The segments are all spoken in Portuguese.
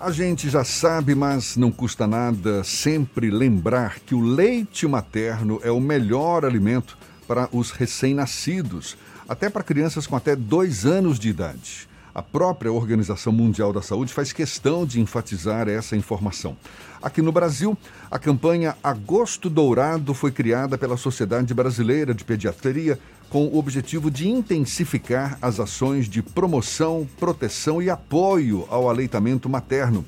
A gente já sabe, mas não custa nada sempre lembrar que o leite materno é o melhor alimento para os recém-nascidos, até para crianças com até dois anos de idade. A própria Organização Mundial da Saúde faz questão de enfatizar essa informação. Aqui no Brasil, a campanha Agosto Dourado foi criada pela Sociedade Brasileira de Pediatria com o objetivo de intensificar as ações de promoção, proteção e apoio ao aleitamento materno.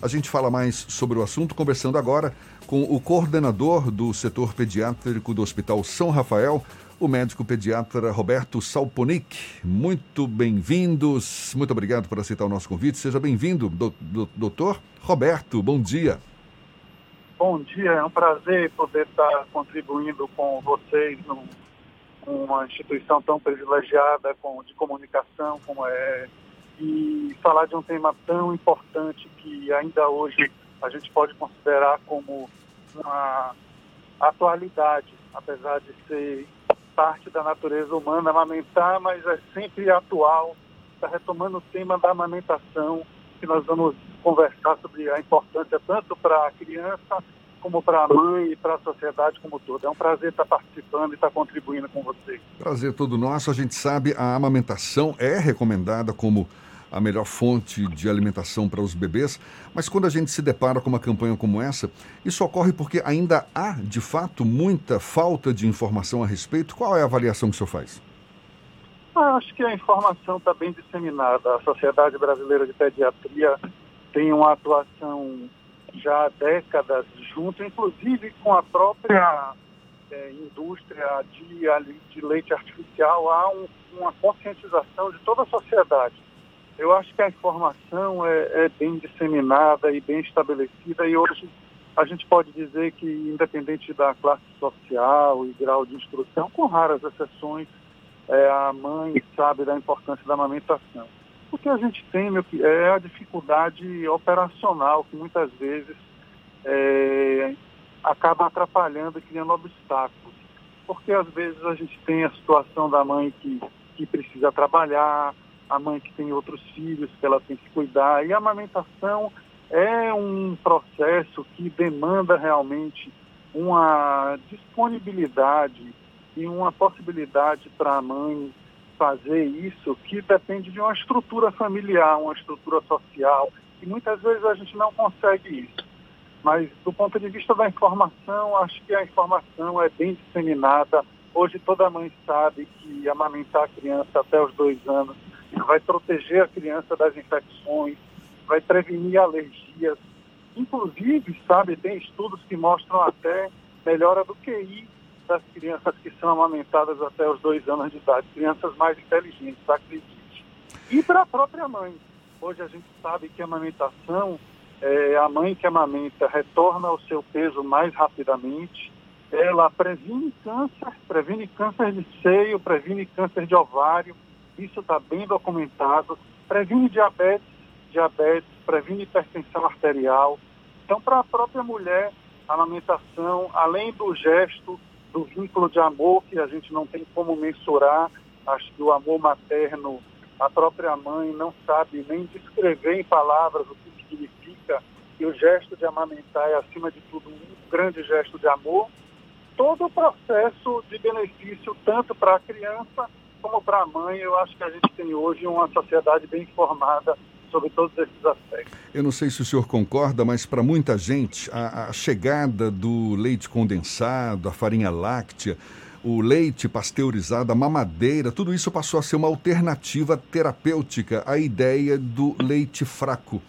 A gente fala mais sobre o assunto conversando agora com o coordenador do setor pediátrico do Hospital São Rafael, o médico pediatra Roberto Salponic. Muito bem-vindos, muito obrigado por aceitar o nosso convite. Seja bem-vindo, do, do, doutor Roberto, bom dia. Bom dia, é um prazer poder estar contribuindo com vocês no uma instituição tão privilegiada com, de comunicação como é, e falar de um tema tão importante que ainda hoje a gente pode considerar como uma atualidade, apesar de ser parte da natureza humana amamentar, mas é sempre atual. Está retomando o tema da amamentação, que nós vamos conversar sobre a importância tanto para a criança como para a mãe e para a sociedade como toda. É um prazer estar participando e estar contribuindo com vocês. Prazer todo nosso. A gente sabe a amamentação é recomendada como a melhor fonte de alimentação para os bebês, mas quando a gente se depara com uma campanha como essa, isso ocorre porque ainda há, de fato, muita falta de informação a respeito. Qual é a avaliação que o senhor faz? Ah, acho que a informação está bem disseminada. A Sociedade Brasileira de Pediatria tem uma atuação já há décadas junto, inclusive com a própria é, indústria de, de, leite artificial, há um, uma conscientização de toda a sociedade. Eu acho que a informação é, é bem disseminada e bem estabelecida e hoje a gente pode dizer que, independente da classe social e grau de instrução, com raras exceções, é, a mãe sabe da importância da amamentação. O que a gente tem meu, é a dificuldade operacional, que muitas vezes é, acaba atrapalhando e criando obstáculos. Porque às vezes a gente tem a situação da mãe que, que precisa trabalhar, a mãe que tem outros filhos que ela tem que cuidar, e a amamentação é um processo que demanda realmente uma disponibilidade e uma possibilidade para a mãe fazer isso que depende de uma estrutura familiar, uma estrutura social, e muitas vezes a gente não consegue isso. Mas do ponto de vista da informação, acho que a informação é bem disseminada. Hoje toda mãe sabe que amamentar a criança até os dois anos vai proteger a criança das infecções, vai prevenir alergias. Inclusive, sabe, tem estudos que mostram até melhora do QI das crianças que são amamentadas até os dois anos de idade, crianças mais inteligentes, acredite. E para a própria mãe. Hoje a gente sabe que a amamentação, é, a mãe que amamenta retorna ao seu peso mais rapidamente, ela previne câncer, previne câncer de seio, previne câncer de ovário, isso está bem documentado, previne diabetes, diabetes, previne hipertensão arterial. Então, para a própria mulher, a amamentação, além do gesto do vínculo de amor que a gente não tem como mensurar. Acho que o amor materno, a própria mãe não sabe nem descrever em palavras o que significa. E o gesto de amamentar é, acima de tudo, um grande gesto de amor. Todo o processo de benefício, tanto para a criança como para a mãe, eu acho que a gente tem hoje uma sociedade bem informada sobre todos esses aspectos. Eu não sei se o senhor concorda, mas para muita gente, a, a, chegada do leite condensado, a farinha láctea, o leite pasteurizado, a mamadeira, tudo isso passou a ser uma alternativa terapêutica à ideia do leite fraco.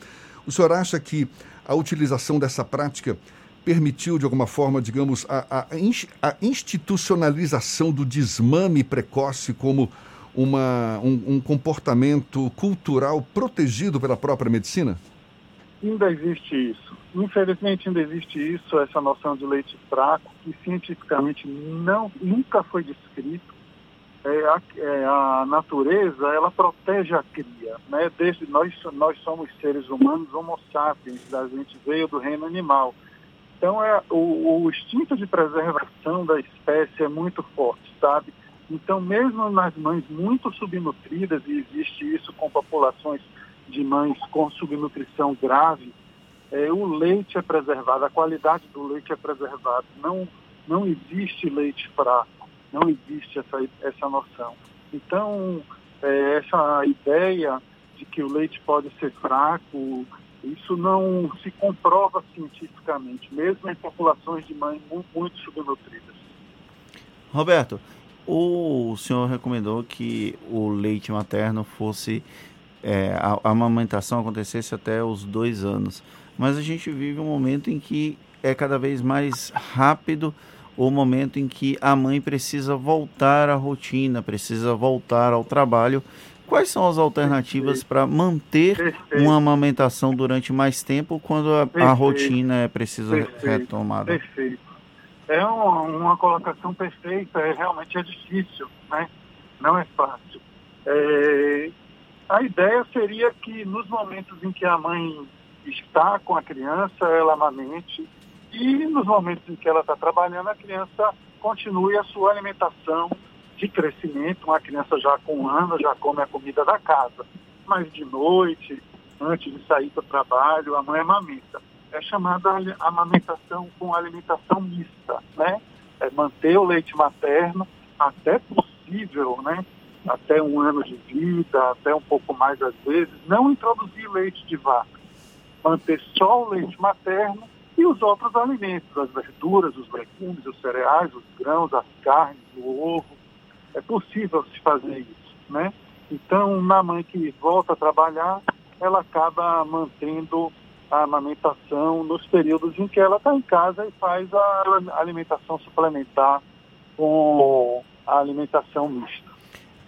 O senhor acha que a utilização dessa prática permitiu, de alguma forma, digamos, a, a, a institucionalização do desmame precoce como uma, um, um comportamento cultural protegido pela própria medicina? Ainda existe isso. Infelizmente ainda existe isso, essa noção de leite fraco, que cientificamente não, nunca foi descrito. É, a, é, a, natureza, ela protege a cria, né? Desde nós, nós somos seres humanos, homo sapiens, a gente veio do reino animal. Então, é, o, o instinto de preservação da espécie é muito forte, sabe? Então, mesmo nas mães muito subnutridas, e existe isso com populações de mães com subnutrição grave, é, o leite é preservado, a qualidade do leite é preservada. Não, não existe leite fraco, não existe essa, essa noção. Então, é, essa ideia de que o leite pode ser fraco, isso não se comprova cientificamente, mesmo em populações de mães muito subnutridas. Roberto, o senhor recomendou que o leite materno fosse é, a, a amamentação acontecesse até os dois anos, mas a gente vive um momento em que é cada vez mais rápido o momento em que a mãe precisa voltar à rotina, precisa voltar ao trabalho. Quais são as alternativas para manter Perfeito. uma amamentação durante mais tempo quando a, a rotina é precisa Perfeito. retomada? Perfeito. É uma, uma, colocação perfeita, é, realmente é difícil, né? não é fácil. É, a ideia seria que nos momentos em que a mãe está com a criança, ela amamente, e nos momentos em que ela está trabalhando, a criança continue a sua alimentação de crescimento. Uma criança já com um ano já come a comida da casa, mas de noite, antes de sair para o trabalho, a mãe amamenta. É chamada amamentação com alimentação mista, né? É manter o leite materno até possível, né? Até um ano de vida, até um pouco mais às vezes, não introduzir leite de vaca. Manter só o leite materno e os outros alimentos, as verduras, os legumes, os cereais, os grãos, as carnes, o ovo. É possível se fazer isso, né? Então, na mãe que volta a trabalhar, ela acaba mantendo a amamentação nos períodos em que ela está em casa e faz a alimentação suplementar com a alimentação mista.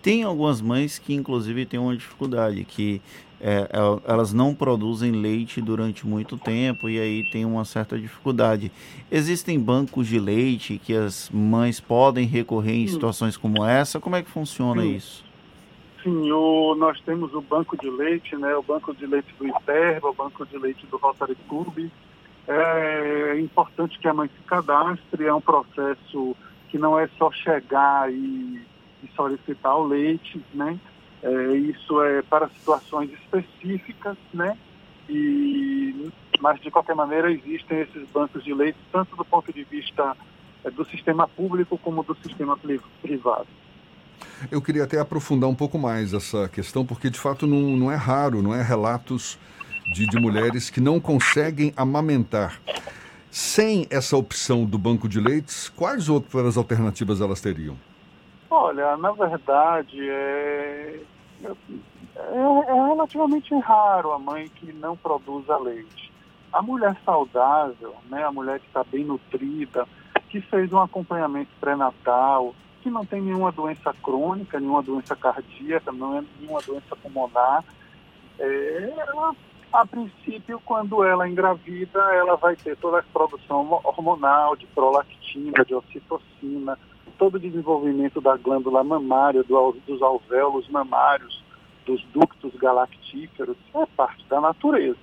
Tem algumas mães que, inclusive, têm uma dificuldade, que é, é, elas não produzem leite durante muito tempo e aí tem uma certa dificuldade. Existem bancos de leite que as mães podem recorrer em situações como essa? Como é que funciona Sim. isso? Sim, o, nós temos o banco de leite, né, o banco de leite do Iterba, o banco de leite do Rotary Club. É importante que a mãe se cadastre, é um processo que não é só chegar e solicitar o leite, né? É, isso é para situações específicas, né? E, mas, de qualquer maneira, existem esses bancos de leite, tanto do ponto de vista é, do sistema público como do sistema privado. Eu queria até aprofundar um pouco mais essa questão, porque de fato não, não é raro, não é relatos de, de mulheres que não conseguem amamentar. Sem essa opção do banco de leites, quais outras alternativas elas teriam? Olha, na verdade, é, é, é relativamente raro a mãe que não produza leite. A mulher saudável, né, a mulher que está bem nutrida, que fez um acompanhamento pré-natal, que não tem nenhuma doença crônica, nenhuma doença cardíaca, não é nenhuma doença pulmonar, é, ela, a princípio, quando ela engravida, ela vai ter toda a produção hormonal de prolactina, de ocitocina, todo o desenvolvimento da glândula mamária, do, dos alvéolos mamários, dos ductos galactíferos, é parte da natureza.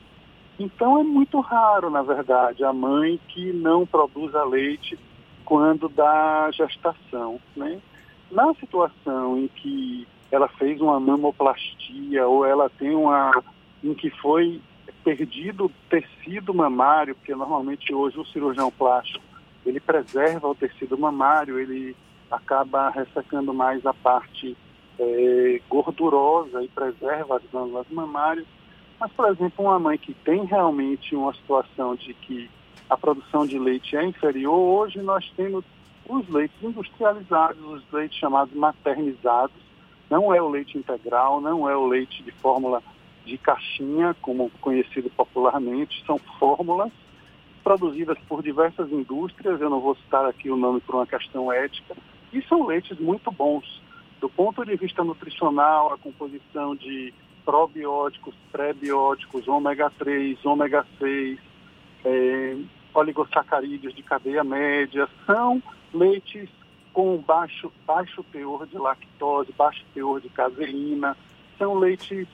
Então é muito raro, na verdade, a mãe que não produza leite quando dá gestação. Né? Na situação em que ela fez uma mamoplastia ou ela tem uma em que foi perdido tecido mamário, porque normalmente hoje o cirurgião plástico ele preserva o tecido mamário, ele acaba ressecando mais a parte é, gordurosa e preserva as glândulas mamárias. Mas, por exemplo, uma mãe que tem realmente uma situação de que a produção de leite é inferior, hoje nós temos os leites industrializados, os leites chamados maternizados. Não é o leite integral, não é o leite de fórmula de caixinha, como conhecido popularmente, são fórmulas produzidas por diversas indústrias, eu não vou citar aqui o nome por uma questão ética, e são leites muito bons. Do ponto de vista nutricional, a composição de probióticos, pré-bióticos, ômega 3, ômega 6, é, oligosacarídeos de cadeia média, são leites com baixo, baixo teor de lactose, baixo teor de caseína, são leites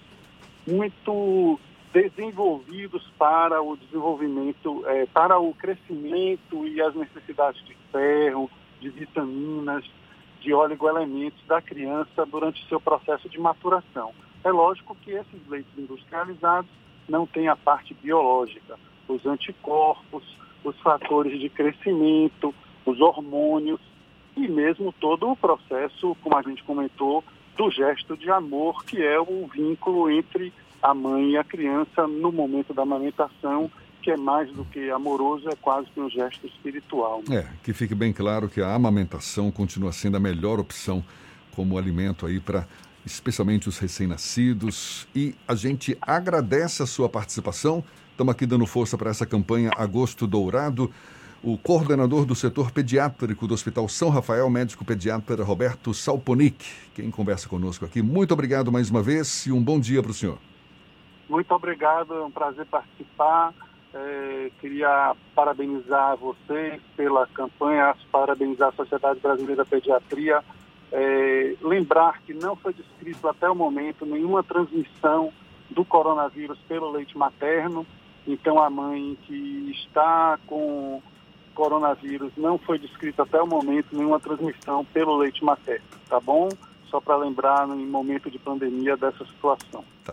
muito desenvolvidos para o desenvolvimento, é, para o crescimento e as necessidades de ferro, de vitaminas, de oligoelementos da criança durante o seu processo de maturação. É lógico que esses leites industrializados não têm a parte biológica, os anticorpos, os fatores de crescimento, os hormônios e mesmo todo o processo, como a gente comentou, do gesto de amor, que é o vínculo entre a mãe e a criança no momento da amamentação, que é mais do que amoroso, é quase que um gesto espiritual. É, que fique bem claro que a amamentação continua sendo a melhor opção como alimento aí para especialmente os recém-nascidos. E a gente agradece a sua participação. Estamos aqui dando força para essa campanha Agosto Dourado. O coordenador do setor pediátrico do Hospital São Rafael, médico pediatra Roberto Salponic, quem conversa conosco aqui. Muito obrigado mais uma vez e um bom dia para o senhor. Muito obrigado, é um prazer participar. É, queria parabenizar vocês pela campanha, parabenizar a Sociedade Brasileira de Pediatria é, lembrar que não foi descrito até o momento nenhuma transmissão do coronavírus pelo leite materno. Então, a mãe que está com coronavírus não foi descrito até o momento nenhuma transmissão pelo leite materno, tá bom? Só para lembrar em momento de pandemia dessa situação. Tá.